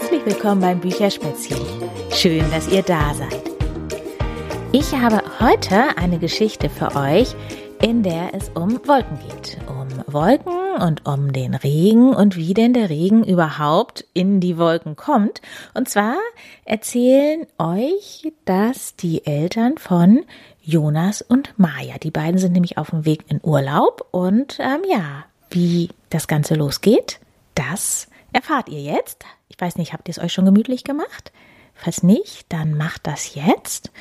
Herzlich willkommen beim Bücherspätzchen. Schön, dass ihr da seid. Ich habe heute eine Geschichte für euch, in der es um Wolken geht. Um Wolken und um den Regen und wie denn der Regen überhaupt in die Wolken kommt. Und zwar erzählen euch das die Eltern von Jonas und Maja. Die beiden sind nämlich auf dem Weg in Urlaub und ähm, ja, wie das Ganze losgeht, das erfahrt ihr jetzt. Ich weiß nicht, habt ihr es euch schon gemütlich gemacht? Falls nicht, dann macht das jetzt.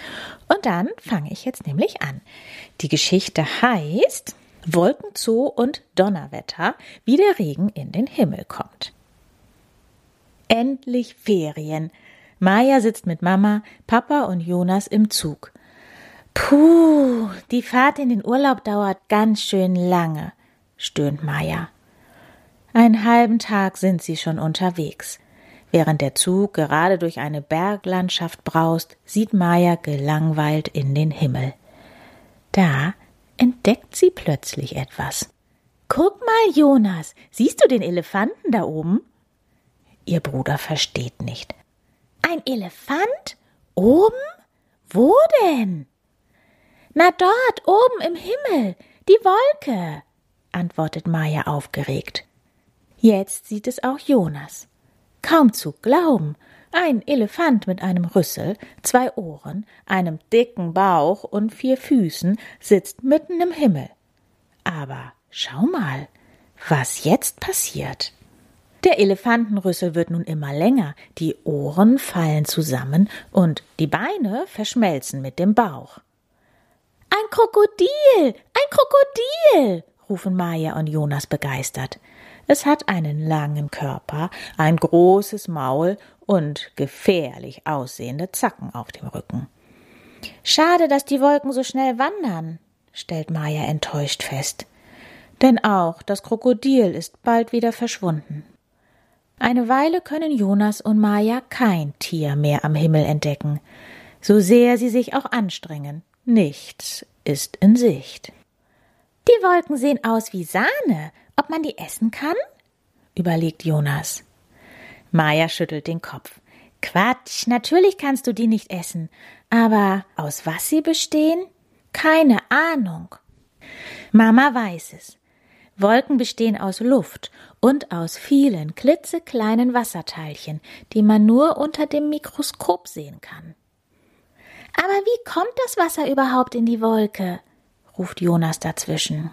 Und dann fange ich jetzt nämlich an. Die Geschichte heißt Wolkenzoo und Donnerwetter, wie der Regen in den Himmel kommt. Endlich Ferien. Maja sitzt mit Mama, Papa und Jonas im Zug. Puh, die Fahrt in den Urlaub dauert ganz schön lange, stöhnt Maja. Einen halben Tag sind sie schon unterwegs. Während der Zug gerade durch eine Berglandschaft braust, sieht Maya gelangweilt in den Himmel. Da entdeckt sie plötzlich etwas. Guck mal, Jonas, siehst du den Elefanten da oben? Ihr Bruder versteht nicht. Ein Elefant? Oben? Wo denn? Na dort, oben im Himmel, die Wolke, antwortet Maya aufgeregt. Jetzt sieht es auch Jonas. Kaum zu glauben. Ein Elefant mit einem Rüssel, zwei Ohren, einem dicken Bauch und vier Füßen sitzt mitten im Himmel. Aber schau mal, was jetzt passiert. Der Elefantenrüssel wird nun immer länger, die Ohren fallen zusammen und die Beine verschmelzen mit dem Bauch. Ein Krokodil, ein Krokodil, rufen Maja und Jonas begeistert. Es hat einen langen Körper, ein großes Maul und gefährlich aussehende Zacken auf dem Rücken. Schade, dass die Wolken so schnell wandern, stellt Maya enttäuscht fest. Denn auch das Krokodil ist bald wieder verschwunden. Eine Weile können Jonas und Maya kein Tier mehr am Himmel entdecken, so sehr sie sich auch anstrengen. Nichts ist in Sicht. Die Wolken sehen aus wie Sahne ob man die essen kann? überlegt Jonas. Maja schüttelt den Kopf. Quatsch, natürlich kannst du die nicht essen. Aber aus was sie bestehen? Keine Ahnung. Mama weiß es. Wolken bestehen aus Luft und aus vielen klitzekleinen Wasserteilchen, die man nur unter dem Mikroskop sehen kann. Aber wie kommt das Wasser überhaupt in die Wolke? ruft Jonas dazwischen.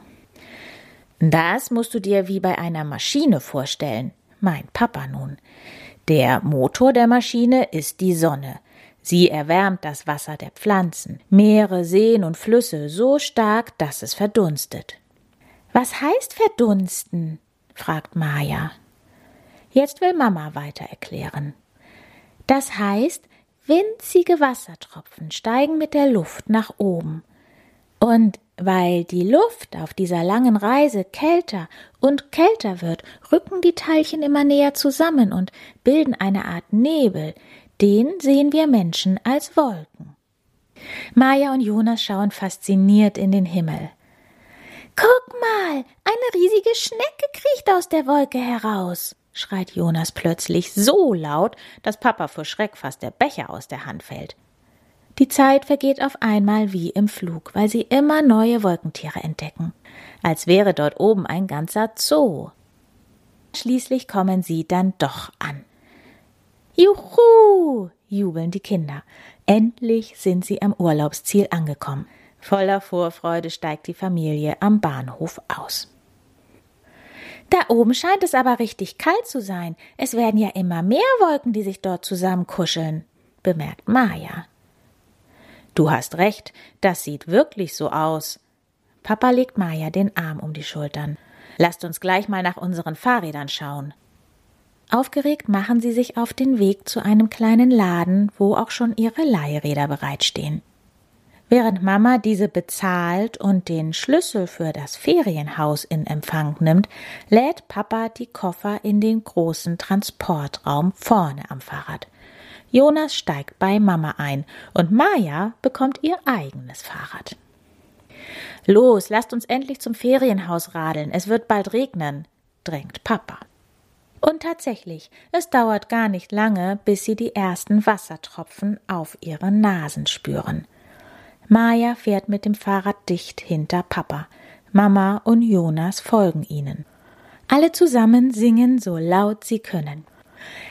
Das musst du dir wie bei einer Maschine vorstellen, meint Papa nun. Der Motor der Maschine ist die Sonne. Sie erwärmt das Wasser der Pflanzen, Meere, Seen und Flüsse so stark, dass es verdunstet. Was heißt verdunsten? fragt Maja. Jetzt will Mama weiter erklären. Das heißt, winzige Wassertropfen steigen mit der Luft nach oben. Und weil die Luft auf dieser langen Reise kälter und kälter wird, rücken die Teilchen immer näher zusammen und bilden eine Art Nebel, den sehen wir Menschen als Wolken. Maja und Jonas schauen fasziniert in den Himmel. Guck mal, eine riesige Schnecke kriecht aus der Wolke heraus, schreit Jonas plötzlich so laut, dass Papa vor Schreck fast der Becher aus der Hand fällt. Die Zeit vergeht auf einmal wie im Flug, weil sie immer neue Wolkentiere entdecken, als wäre dort oben ein ganzer Zoo. Schließlich kommen sie dann doch an. Juhu! jubeln die Kinder. Endlich sind sie am Urlaubsziel angekommen. Voller Vorfreude steigt die Familie am Bahnhof aus. Da oben scheint es aber richtig kalt zu sein. Es werden ja immer mehr Wolken, die sich dort zusammenkuscheln, bemerkt Maja. Du hast recht, das sieht wirklich so aus. Papa legt Maja den Arm um die Schultern. Lasst uns gleich mal nach unseren Fahrrädern schauen. Aufgeregt machen sie sich auf den Weg zu einem kleinen Laden, wo auch schon ihre Leihräder bereitstehen. Während Mama diese bezahlt und den Schlüssel für das Ferienhaus in Empfang nimmt, lädt Papa die Koffer in den großen Transportraum vorne am Fahrrad. Jonas steigt bei Mama ein und Maja bekommt ihr eigenes Fahrrad. Los, lasst uns endlich zum Ferienhaus radeln. Es wird bald regnen, drängt Papa. Und tatsächlich, es dauert gar nicht lange, bis sie die ersten Wassertropfen auf ihren Nasen spüren. Maja fährt mit dem Fahrrad dicht hinter Papa. Mama und Jonas folgen ihnen. Alle zusammen singen so laut sie können.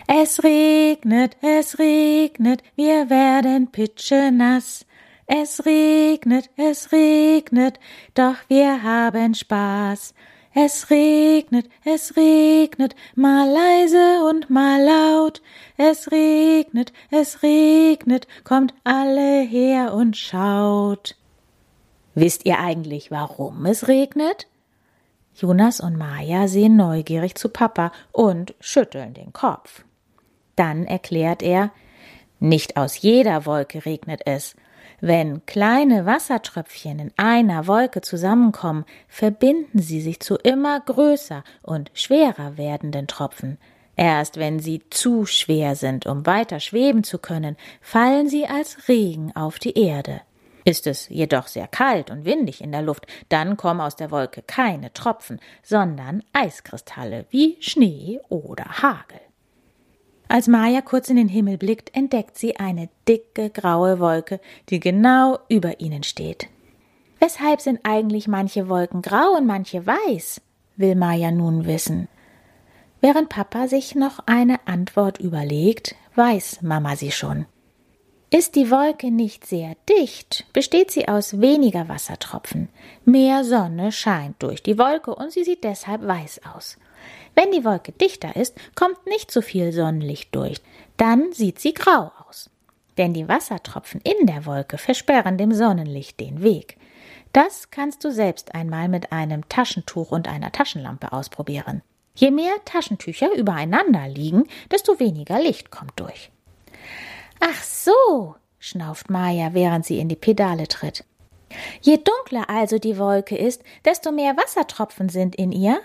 Es regnet, es regnet, wir werden pitschenass. Es regnet, es regnet, doch wir haben Spaß. Es regnet, es regnet, mal leise und mal laut. Es regnet, es regnet, kommt alle her und schaut. Wisst ihr eigentlich, warum es regnet? Jonas und Maja sehen neugierig zu Papa und schütteln den Kopf. Dann erklärt er, nicht aus jeder Wolke regnet es, wenn kleine Wassertröpfchen in einer Wolke zusammenkommen, verbinden sie sich zu immer größer und schwerer werdenden Tropfen. Erst wenn sie zu schwer sind, um weiter schweben zu können, fallen sie als Regen auf die Erde. Ist es jedoch sehr kalt und windig in der Luft, dann kommen aus der Wolke keine Tropfen, sondern Eiskristalle wie Schnee oder Hagel. Als Maja kurz in den Himmel blickt, entdeckt sie eine dicke graue Wolke, die genau über ihnen steht. Weshalb sind eigentlich manche Wolken grau und manche weiß? will Maja nun wissen. Während Papa sich noch eine Antwort überlegt, weiß Mama sie schon. Ist die Wolke nicht sehr dicht, besteht sie aus weniger Wassertropfen. Mehr Sonne scheint durch die Wolke und sie sieht deshalb weiß aus. Wenn die Wolke dichter ist, kommt nicht so viel Sonnenlicht durch. Dann sieht sie grau aus. Denn die Wassertropfen in der Wolke versperren dem Sonnenlicht den Weg. Das kannst du selbst einmal mit einem Taschentuch und einer Taschenlampe ausprobieren. Je mehr Taschentücher übereinander liegen, desto weniger Licht kommt durch. Ach so, schnauft Maja, während sie in die Pedale tritt. Je dunkler also die Wolke ist, desto mehr Wassertropfen sind in ihr,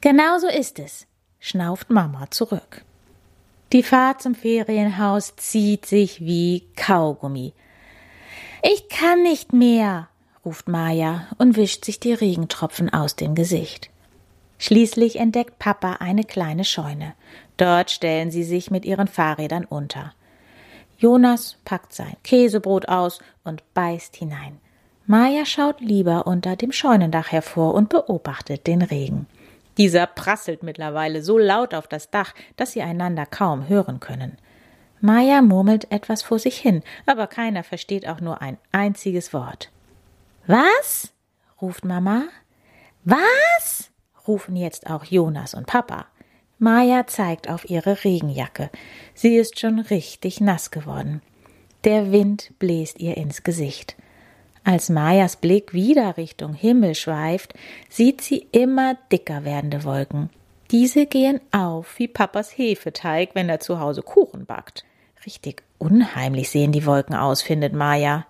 Genau so ist es, schnauft Mama zurück. Die Fahrt zum Ferienhaus zieht sich wie Kaugummi. Ich kann nicht mehr, ruft Maja und wischt sich die Regentropfen aus dem Gesicht. Schließlich entdeckt Papa eine kleine Scheune. Dort stellen sie sich mit ihren Fahrrädern unter. Jonas packt sein Käsebrot aus und beißt hinein. Maja schaut lieber unter dem Scheunendach hervor und beobachtet den Regen. Dieser prasselt mittlerweile so laut auf das Dach, dass sie einander kaum hören können. Maja murmelt etwas vor sich hin, aber keiner versteht auch nur ein einziges Wort. Was? ruft Mama. Was? rufen jetzt auch Jonas und Papa. Maja zeigt auf ihre Regenjacke. Sie ist schon richtig nass geworden. Der Wind bläst ihr ins Gesicht. Als Majas Blick wieder Richtung Himmel schweift, sieht sie immer dicker werdende Wolken. Diese gehen auf wie Papas Hefeteig, wenn er zu Hause Kuchen backt. Richtig unheimlich sehen die Wolken aus, findet Maja.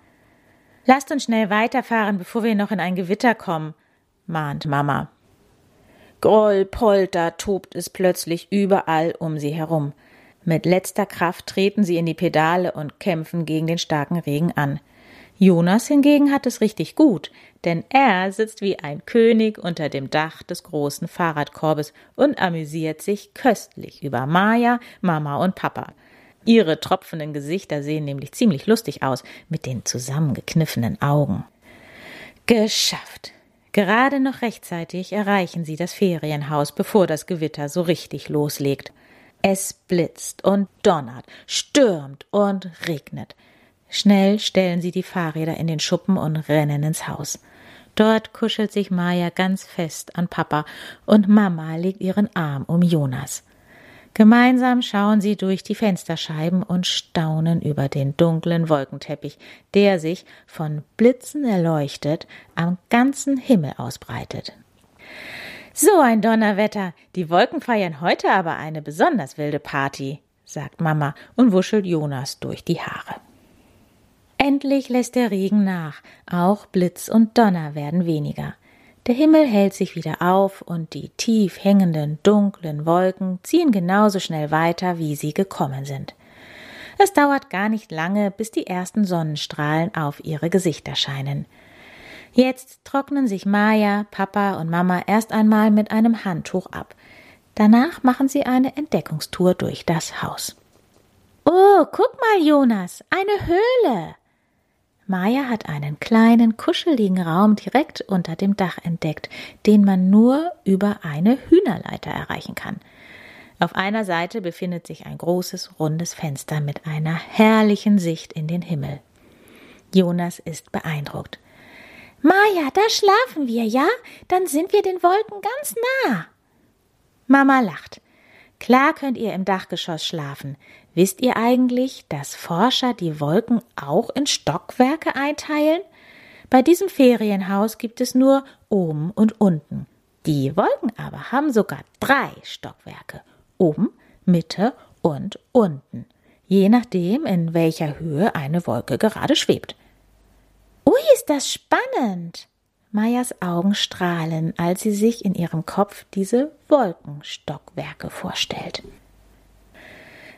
Lasst uns schnell weiterfahren, bevor wir noch in ein Gewitter kommen, mahnt Mama. Groll, Polter tobt es plötzlich überall um sie herum. Mit letzter Kraft treten sie in die Pedale und kämpfen gegen den starken Regen an. Jonas hingegen hat es richtig gut, denn er sitzt wie ein König unter dem Dach des großen Fahrradkorbes und amüsiert sich köstlich über Maja, Mama und Papa. Ihre tropfenden Gesichter sehen nämlich ziemlich lustig aus mit den zusammengekniffenen Augen. Geschafft. Gerade noch rechtzeitig erreichen sie das Ferienhaus, bevor das Gewitter so richtig loslegt. Es blitzt und donnert, stürmt und regnet. Schnell stellen sie die Fahrräder in den Schuppen und rennen ins Haus. Dort kuschelt sich Maja ganz fest an Papa und Mama legt ihren Arm um Jonas. Gemeinsam schauen sie durch die Fensterscheiben und staunen über den dunklen Wolkenteppich, der sich, von Blitzen erleuchtet, am ganzen Himmel ausbreitet. So ein Donnerwetter. Die Wolken feiern heute aber eine besonders wilde Party, sagt Mama und wuschelt Jonas durch die Haare. Endlich lässt der Regen nach, auch Blitz und Donner werden weniger. Der Himmel hält sich wieder auf und die tief hängenden, dunklen Wolken ziehen genauso schnell weiter, wie sie gekommen sind. Es dauert gar nicht lange, bis die ersten Sonnenstrahlen auf ihre Gesichter scheinen. Jetzt trocknen sich Maya, Papa und Mama erst einmal mit einem Handtuch ab. Danach machen sie eine Entdeckungstour durch das Haus. Oh, guck mal, Jonas, eine Höhle. Maya hat einen kleinen, kuscheligen Raum direkt unter dem Dach entdeckt, den man nur über eine Hühnerleiter erreichen kann. Auf einer Seite befindet sich ein großes, rundes Fenster mit einer herrlichen Sicht in den Himmel. Jonas ist beeindruckt. Maja, da schlafen wir, ja? Dann sind wir den Wolken ganz nah. Mama lacht. Klar könnt ihr im Dachgeschoss schlafen. Wisst ihr eigentlich, dass Forscher die Wolken auch in Stockwerke einteilen? Bei diesem Ferienhaus gibt es nur oben und unten. Die Wolken aber haben sogar drei Stockwerke. Oben, Mitte und unten. Je nachdem, in welcher Höhe eine Wolke gerade schwebt. Ui, ist das spannend! Mayas Augen strahlen, als sie sich in ihrem Kopf diese Wolkenstockwerke vorstellt.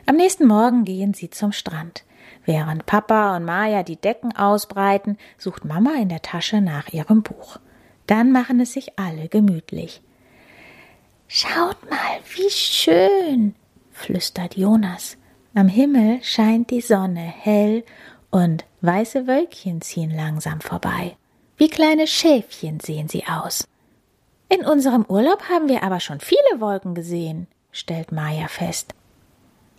Am nächsten Morgen gehen sie zum Strand. Während Papa und Maya die Decken ausbreiten, sucht Mama in der Tasche nach ihrem Buch. Dann machen es sich alle gemütlich. Schaut mal, wie schön, flüstert Jonas. Am Himmel scheint die Sonne hell und weiße Wölkchen ziehen langsam vorbei. Wie kleine Schäfchen sehen sie aus. In unserem Urlaub haben wir aber schon viele Wolken gesehen, stellt Maya fest.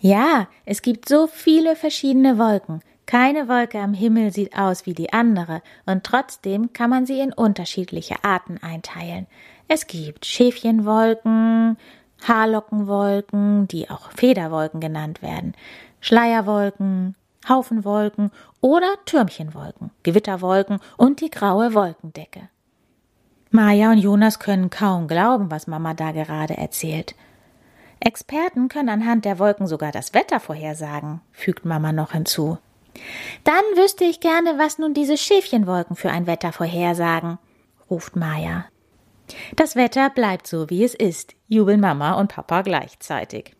Ja, es gibt so viele verschiedene Wolken. Keine Wolke am Himmel sieht aus wie die andere, und trotzdem kann man sie in unterschiedliche Arten einteilen. Es gibt Schäfchenwolken, Haarlockenwolken, die auch Federwolken genannt werden, Schleierwolken, Haufenwolken oder Türmchenwolken, Gewitterwolken und die graue Wolkendecke. Maja und Jonas können kaum glauben, was Mama da gerade erzählt. Experten können anhand der Wolken sogar das Wetter vorhersagen, fügt Mama noch hinzu. Dann wüsste ich gerne, was nun diese Schäfchenwolken für ein Wetter vorhersagen, ruft Maja. Das Wetter bleibt so, wie es ist, jubeln Mama und Papa gleichzeitig.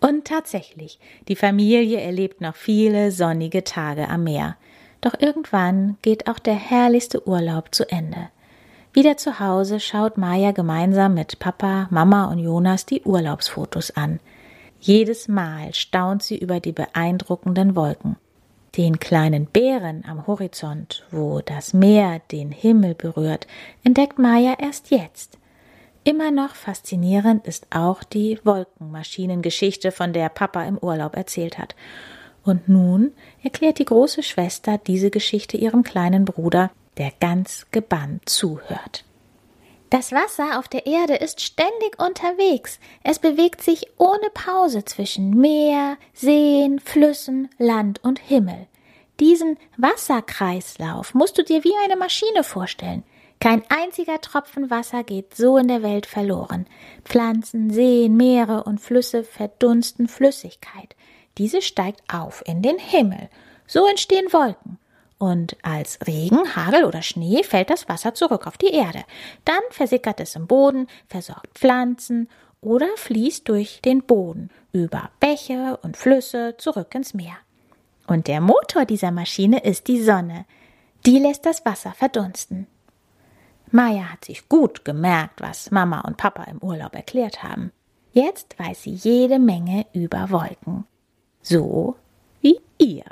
Und tatsächlich, die Familie erlebt noch viele sonnige Tage am Meer. Doch irgendwann geht auch der herrlichste Urlaub zu Ende. Wieder zu Hause schaut Maya gemeinsam mit Papa, Mama und Jonas die Urlaubsfotos an. Jedes Mal staunt sie über die beeindruckenden Wolken. Den kleinen Bären am Horizont, wo das Meer den Himmel berührt, entdeckt Maya erst jetzt. Immer noch faszinierend ist auch die Wolkenmaschinengeschichte, von der Papa im Urlaub erzählt hat. Und nun erklärt die große Schwester diese Geschichte ihrem kleinen Bruder, der ganz gebannt zuhört. Das Wasser auf der Erde ist ständig unterwegs. Es bewegt sich ohne Pause zwischen Meer, Seen, Flüssen, Land und Himmel. Diesen Wasserkreislauf musst du dir wie eine Maschine vorstellen. Kein einziger Tropfen Wasser geht so in der Welt verloren. Pflanzen, Seen, Meere und Flüsse verdunsten Flüssigkeit. Diese steigt auf in den Himmel. So entstehen Wolken. Und als Regen, Hagel oder Schnee fällt das Wasser zurück auf die Erde. Dann versickert es im Boden, versorgt Pflanzen oder fließt durch den Boden über Bäche und Flüsse zurück ins Meer. Und der Motor dieser Maschine ist die Sonne. Die lässt das Wasser verdunsten. Maya hat sich gut gemerkt, was Mama und Papa im Urlaub erklärt haben. Jetzt weiß sie jede Menge über Wolken. So wie ihr.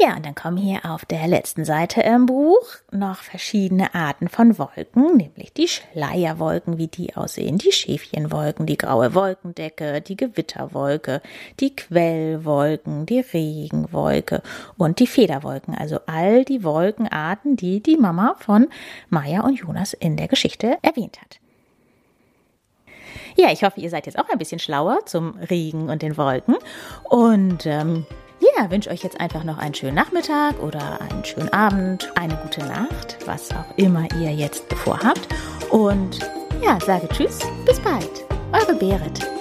Ja, und dann kommen hier auf der letzten Seite im Buch noch verschiedene Arten von Wolken, nämlich die Schleierwolken, wie die aussehen, die Schäfchenwolken, die graue Wolkendecke, die Gewitterwolke, die Quellwolken, die Regenwolke und die Federwolken. Also all die Wolkenarten, die die Mama von Maya und Jonas in der Geschichte erwähnt hat. Ja, ich hoffe, ihr seid jetzt auch ein bisschen schlauer zum Regen und den Wolken und ähm, ja, wünsche euch jetzt einfach noch einen schönen Nachmittag oder einen schönen Abend, eine gute Nacht, was auch immer ihr jetzt vorhabt. Und ja, sage Tschüss, bis bald. Eure Berit.